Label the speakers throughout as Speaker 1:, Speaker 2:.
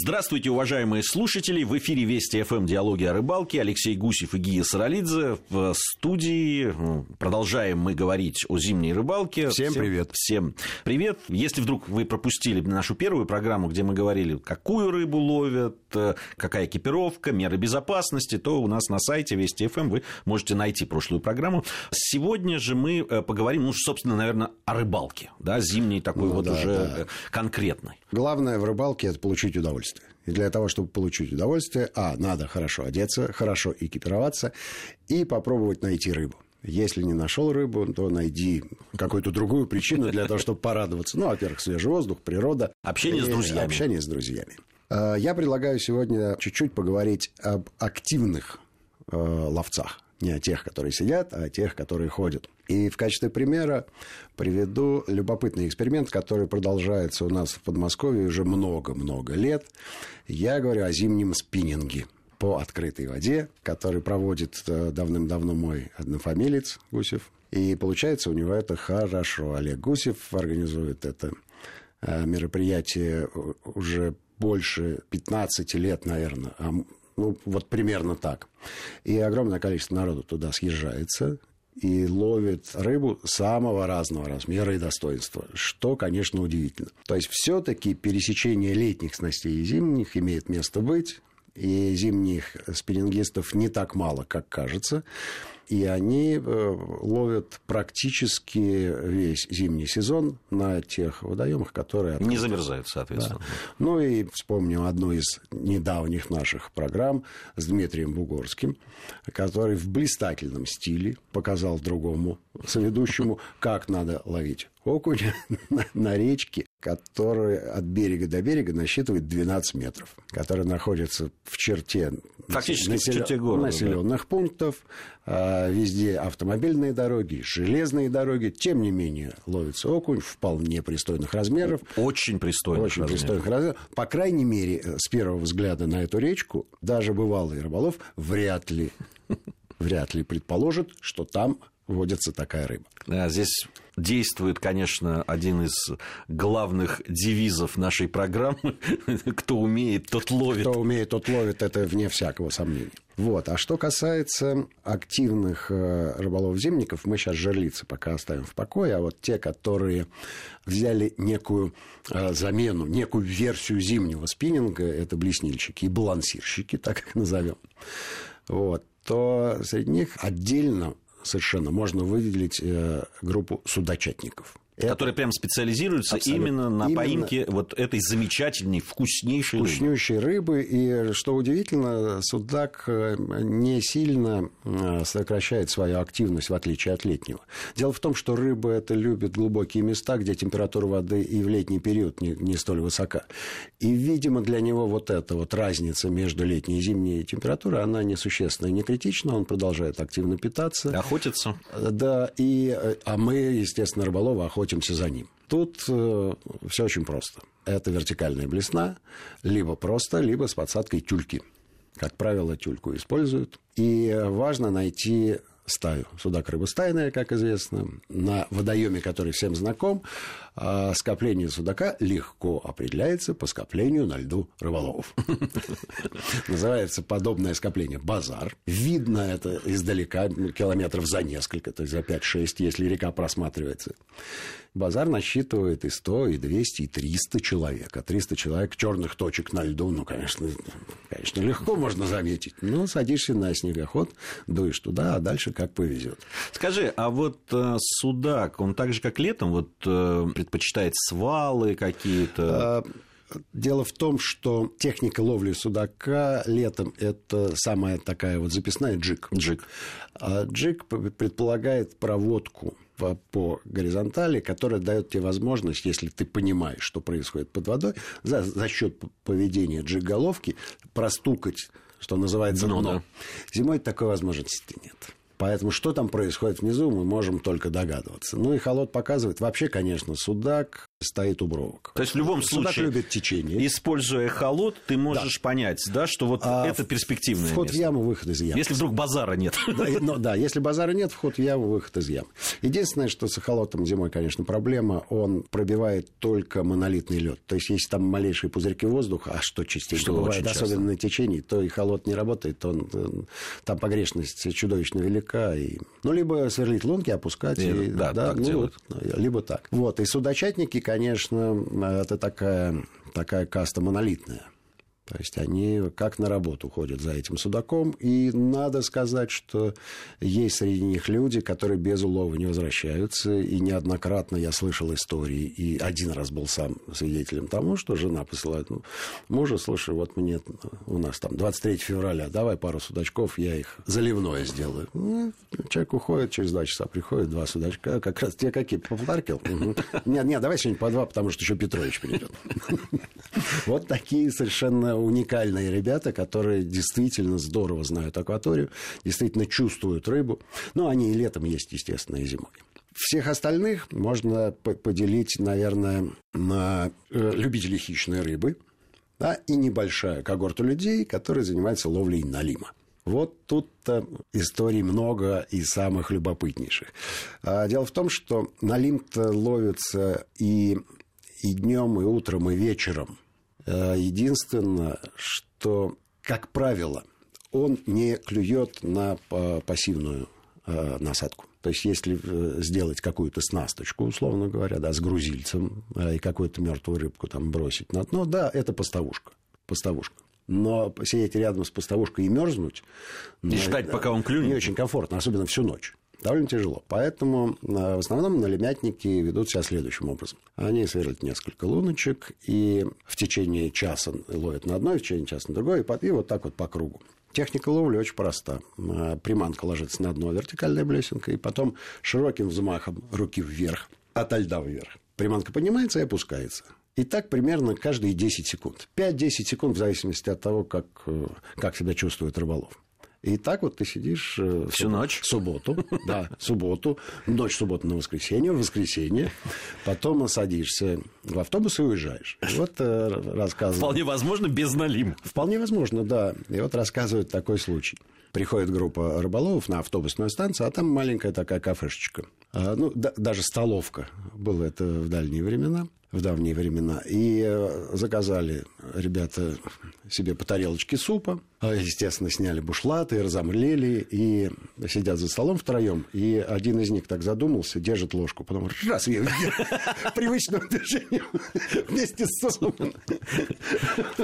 Speaker 1: Здравствуйте, уважаемые слушатели. В эфире Вести ФМ «Диалоги о рыбалке». Алексей Гусев и Гия Саралидзе в студии. Продолжаем мы говорить о зимней рыбалке.
Speaker 2: Всем, всем привет.
Speaker 1: Всем привет. Если вдруг вы пропустили нашу первую программу, где мы говорили, какую рыбу ловят, какая экипировка, меры безопасности, то у нас на сайте Вести ФМ вы можете найти прошлую программу. Сегодня же мы э, поговорим, ну, собственно, наверное, о рыбалке. Да, зимней такой ну, вот да, уже да. конкретной.
Speaker 2: Главное в рыбалке – это получить удовольствие удовольствие. И для того, чтобы получить удовольствие, а, надо хорошо одеться, хорошо экипироваться и попробовать найти рыбу. Если не нашел рыбу, то найди какую-то другую причину для того, чтобы порадоваться. Ну, во-первых, свежий воздух, природа.
Speaker 1: Общение с друзьями.
Speaker 2: Общение с друзьями. А, я предлагаю сегодня чуть-чуть поговорить об активных э, ловцах не о тех, которые сидят, а о тех, которые ходят. И в качестве примера приведу любопытный эксперимент, который продолжается у нас в Подмосковье уже много-много лет. Я говорю о зимнем спиннинге по открытой воде, который проводит э, давным-давно мой однофамилец Гусев. И получается у него это хорошо. Олег Гусев организует это э, мероприятие уже больше 15 лет, наверное, а ну, вот примерно так. И огромное количество народу туда съезжается и ловит рыбу самого разного размера и достоинства, что, конечно, удивительно. То есть, все-таки пересечение летних снастей и зимних имеет место быть, и зимних спиннингистов не так мало, как кажется и они э, ловят практически весь зимний сезон на тех водоемах, которые...
Speaker 1: Открыты. Не замерзают, соответственно. Да.
Speaker 2: Ну и вспомним одну из недавних наших программ с Дмитрием Бугорским, который в блистательном стиле показал другому соведущему, как надо ловить окунь на, на речке, которая от берега до берега насчитывает 12 метров, которая находится в черте
Speaker 1: Фактически насел... в черте города,
Speaker 2: населенных да. пунктов, а, везде автомобильные дороги, железные дороги, тем не менее ловится окунь вполне пристойных размеров.
Speaker 1: Очень пристойных
Speaker 2: Очень размеров. пристойных размеров. По крайней мере, с первого взгляда на эту речку, даже бывалый рыболов вряд ли, вряд ли предположит, что там водится такая рыба.
Speaker 1: Да, здесь действует, конечно, один из главных девизов нашей программы. Кто умеет, тот ловит.
Speaker 2: Кто умеет, тот ловит, это вне всякого сомнения. Вот. А что касается активных э, рыболов-зимников, мы сейчас жерлицы пока оставим в покое, а вот те, которые взяли некую э, замену, некую версию зимнего спиннинга, это блеснильщики и балансирщики, так их назовем, вот, то среди них отдельно совершенно можно выделить э, группу судочатников.
Speaker 1: Это... Которые прям специализируются Абсолютно. именно на именно... поимке вот этой замечательной, вкуснейшей
Speaker 2: рыбы. Вкуснейшей рыбы. И, что удивительно, судак э, не сильно э, сокращает свою активность, в отличие от летнего. Дело в том, что рыба это любит глубокие места, где температура воды и в летний период не, не столь высока. И, видимо, для него вот эта вот разница между летней и зимней температурой, она несущественная, не критична. Он продолжает активно питаться.
Speaker 1: Охотиться.
Speaker 2: Да, и, э, а мы, естественно, рыболовы охотимся охотимся за ним. Тут э, все очень просто. Это вертикальная блесна, либо просто, либо с подсадкой тюльки. Как правило, тюльку используют. И важно найти стаю. Судак рыбостайная, как известно. На водоеме, который всем знаком, а скопление судака легко определяется по скоплению на льду рыболовов. Называется подобное скопление базар. Видно это издалека, километров за несколько, то есть за 5-6, если река просматривается. Базар насчитывает и 100, и 200, и 300 человек. А 300 человек черных точек на льду, ну, конечно, конечно, легко можно заметить. Ну, садишься на снегоход, дуешь туда, а дальше как повезет.
Speaker 1: Скажи, а вот э, судак, он так же, как летом, вот э, предпочитает свалы какие-то?
Speaker 2: А, дело в том, что техника ловли судака летом – это самая такая вот записная джиг.
Speaker 1: Джиг.
Speaker 2: А джиг предполагает проводку по горизонтали, которая дает тебе возможность, если ты понимаешь, что происходит под водой, за, за счет поведения джиг-головки простукать, что называется, дно. дно. Зимой такой возможности нет. Поэтому что там происходит внизу, мы можем только догадываться. Ну и холод показывает. Вообще, конечно, судак стоит убровок.
Speaker 1: То есть в любом
Speaker 2: Судак
Speaker 1: случае,
Speaker 2: любит течение.
Speaker 1: используя холод, ты можешь понять, да, что вот
Speaker 2: А
Speaker 1: это перспективное
Speaker 2: Вход в
Speaker 1: место.
Speaker 2: яму, выход из ямы.
Speaker 1: Если вдруг базара нет.
Speaker 2: Да, и- ну, да, если базара нет, вход в яму, выход из ямы. Единственное, что с эхолотом зимой, конечно, проблема, он пробивает только монолитный лед. То есть, если там малейшие пузырьки воздуха, а что частенько
Speaker 1: Что
Speaker 2: бывает,
Speaker 1: часто.
Speaker 2: особенно на течении, то и холод не работает, он, э, там погрешность чудовищно велика. И... Ну, либо сверлить лунки, опускать.
Speaker 1: И,
Speaker 2: и-
Speaker 1: да, так
Speaker 2: ну,
Speaker 1: делают.
Speaker 2: либо так. Вот, и судочатники, конечно, это такая, такая каста монолитная. То есть они как на работу ходят за этим судаком. И надо сказать, что есть среди них люди, которые без улова не возвращаются. И неоднократно я слышал истории. И один раз был сам свидетелем тому, что жена посылает ну, мужа, слушай, вот мне у нас там 23 февраля, давай пару судачков, я их заливное сделаю. Ну, человек уходит, через два часа приходит, два судачка. Как раз те какие? По полтарке? Мгм. Нет, нет, давай сегодня по два, потому что еще Петрович придет. Вот такие совершенно уникальные ребята, которые действительно здорово знают акваторию, действительно чувствуют рыбу. Ну, они и летом есть, естественно, и зимой. Всех остальных можно по- поделить, наверное, на э, любителей хищной рыбы да, и небольшая когорта людей, которые занимаются ловлей налима. Вот тут-то историй много и самых любопытнейших. А дело в том, что налим-то ловится и, и днем, и утром, и вечером. Э, Единственное, что, как правило, он не клюет на па- пассивную э, насадку. То есть, если э, сделать какую-то снасточку, условно говоря, да, с грузильцем э, и какую-то мертвую рыбку там бросить на дно, да, это поставушка. Поставушка. Но сидеть рядом с поставушкой и мерзнуть...
Speaker 1: И ждать, пока он клюнет.
Speaker 2: Не очень комфортно, особенно всю ночь. Довольно тяжело. Поэтому э, в основном налимятники ведут себя следующим образом. Они сверлят несколько луночек и в течение часа ловят на одной, в течение часа на другой, и вот так вот по кругу. Техника ловли очень проста. Э, Приманка ложится на дно вертикальная блесенка, и потом широким взмахом руки вверх, от льда вверх. Приманка поднимается и опускается. И так примерно каждые 10 секунд. 5-10 секунд в зависимости от того, как, э, как себя чувствует рыболов. И так вот ты сидишь... э,
Speaker 1: Всю
Speaker 2: суб-
Speaker 1: ночь?
Speaker 2: Субботу, да, субботу, ночь субботы на воскресенье, в воскресенье, потом садишься в автобус и уезжаешь. И вот э, рассказывают...
Speaker 1: Вполне возможно, без налима.
Speaker 2: Вполне возможно, да. И вот рассказывают такой случай. Приходит группа рыболовов на автобусную станцию, а там маленькая такая кафешечка. А, ну, да- даже столовка. Было это в дальние времена, в давние времена. И э, заказали ребята себе по тарелочке супа. А, Естественно, сняли бушлаты, разомлели и сидят за столом втроем. И один из них так задумался, держит ложку, потом раз привычным движением вместе с супом.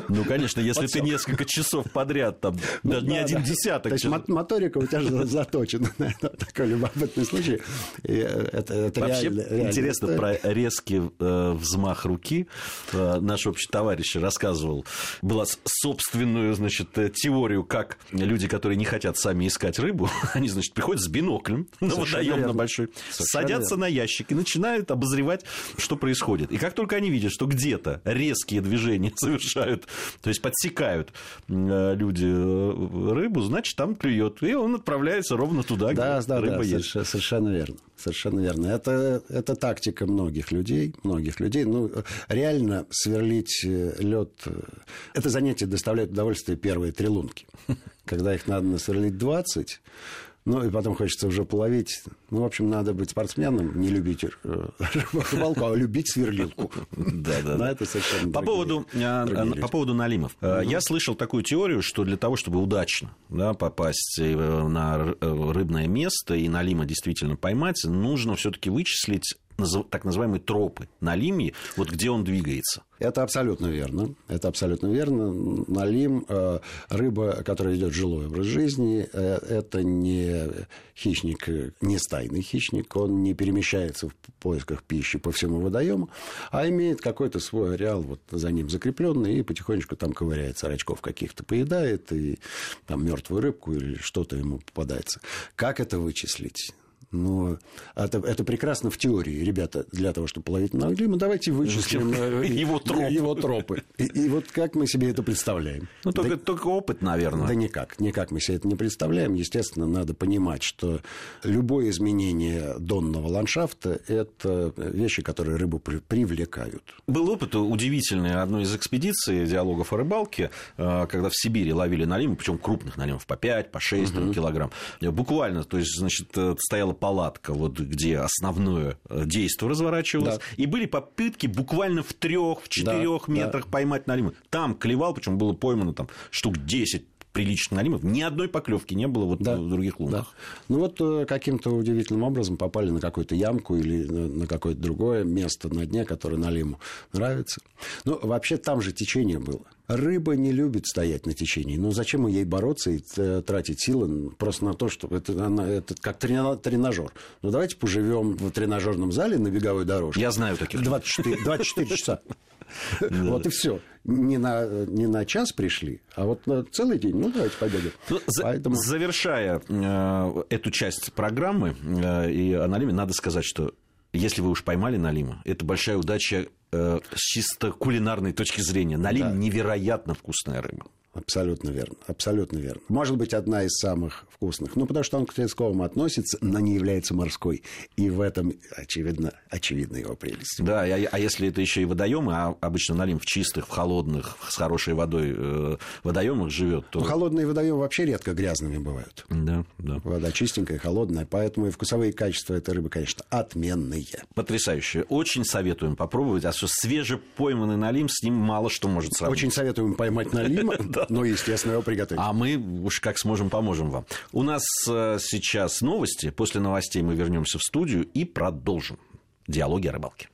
Speaker 1: Ну, конечно, если ты несколько часов подряд, там, даже не один десяток.
Speaker 2: То есть моторика у тебя же заточена на. Такой любопытный случай. Э,
Speaker 1: Вообще интересно про резкий э, взмах руки. Э, наш общий товарищ рассказывал. Была собственную, значит, э, теорию, как люди, которые не хотят сами искать рыбу, они, значит, приходят с биноклем на водоем на большой, садятся на ящик и начинают обозревать, что происходит. И как только они видят, что где-то резкие движения совершают, то есть подсекают э, люди э, рыбу, значит, там клюет. И он отправляется ровно туда,
Speaker 2: Да,
Speaker 1: где
Speaker 2: да,
Speaker 1: рыба
Speaker 2: да,
Speaker 1: есть.
Speaker 2: совершенно, совершенно верно. Совершенно верно. Это, это тактика многих людей, многих людей. Ну, реально сверлить лед, это занятие доставляет удовольствие первые три лунки. Когда их надо насверлить 20, ну, и потом хочется уже половить. Ну, в общем, надо быть спортсменом, не любить э, рыбалку, а любить сверлилку.
Speaker 1: Да, да,
Speaker 2: Но
Speaker 1: да.
Speaker 2: это совершенно
Speaker 1: По поводу,
Speaker 2: люди.
Speaker 1: по поводу налимов. Э, Я слышал такую теорию, что для того, чтобы удачно да, попасть э, на э, рыбное место и налима действительно поймать, нужно все-таки вычислить назыв- так называемые тропы налимьи, вот где он двигается.
Speaker 2: Это абсолютно верно. Это абсолютно верно. Налим, э, рыба, которая ведет жилой образ жизни, э, это не хищник, э, не стайный хищник. Он не перемещается в поисках пищи по всему водоему, а имеет какой-то свой ареал вот за ним закрепленный и потихонечку там ковыряется, рачков каких-то поедает и там мертвую рыбку или что-то ему попадается. Как это вычислить? Ну, это, это прекрасно в теории, ребята, для того, чтобы половить Налима, давайте вычислим э,
Speaker 1: его тропы.
Speaker 2: Его тропы. И, и вот как мы себе это представляем?
Speaker 1: Ну, только, да, только опыт, наверное.
Speaker 2: Да никак, никак мы себе это не представляем. Естественно, надо понимать, что любое изменение донного ландшафта – это вещи, которые рыбу привлекают.
Speaker 1: Был опыт удивительный одной из экспедиций диалогов о рыбалке, э, когда в Сибири ловили налимы, причем крупных налимов по 5, по 6 угу. килограмм. Буквально, то есть, значит, э, стояла палатка, вот где основное э, действие разворачивалось, да. и были попытки буквально в трех, в четырех да, метрах да. поймать налимы. Там клевал, причем было поймано там штук 10 приличных налимов. Ни одной поклевки не было вот да, в других лунах. Да.
Speaker 2: Ну вот э, каким-то удивительным образом попали на какую-то ямку или на какое-то другое место на дне, которое налиму нравится. Ну, вообще там же течение было. Рыба не любит стоять на течении. Ну, зачем ей бороться и э, тратить силы просто на то, что это, она, это как тренажер. Ну, давайте поживем в тренажерном зале на беговой дорожке.
Speaker 1: Я знаю таких.
Speaker 2: 24, 24 часа. Вот и все. Не на, не на час пришли, а вот на целый день. Ну, давайте побегаем. Ну,
Speaker 1: Поэтому... Завершая э, эту часть программы э, и аналиме, надо сказать, что если вы уж поймали Налима, это большая удача э, с чисто кулинарной точки зрения. Налим да. невероятно вкусная рыба.
Speaker 2: Абсолютно верно, абсолютно верно. Может быть, одна из самых вкусных. Ну, потому что он к тресковым относится, но не является морской. И в этом, очевидно, очевидна его прелесть.
Speaker 1: Да, а, а если это еще и водоемы, а обычно налим в чистых, в холодных, с хорошей водой э, водоемах живет, то...
Speaker 2: Ну, холодные водоемы вообще редко грязными бывают.
Speaker 1: Да, да.
Speaker 2: Вода чистенькая, холодная, поэтому и вкусовые качества этой рыбы, конечно, отменные.
Speaker 1: Потрясающе. Очень советуем попробовать, а что свежепойманный налим, с ним мало что может сравнить.
Speaker 2: Очень советуем поймать налим, Ну, естественно, его приготовить.
Speaker 1: А мы уж как сможем, поможем вам. У нас э, сейчас новости. После новостей мы вернемся в студию и продолжим диалоги о рыбалке.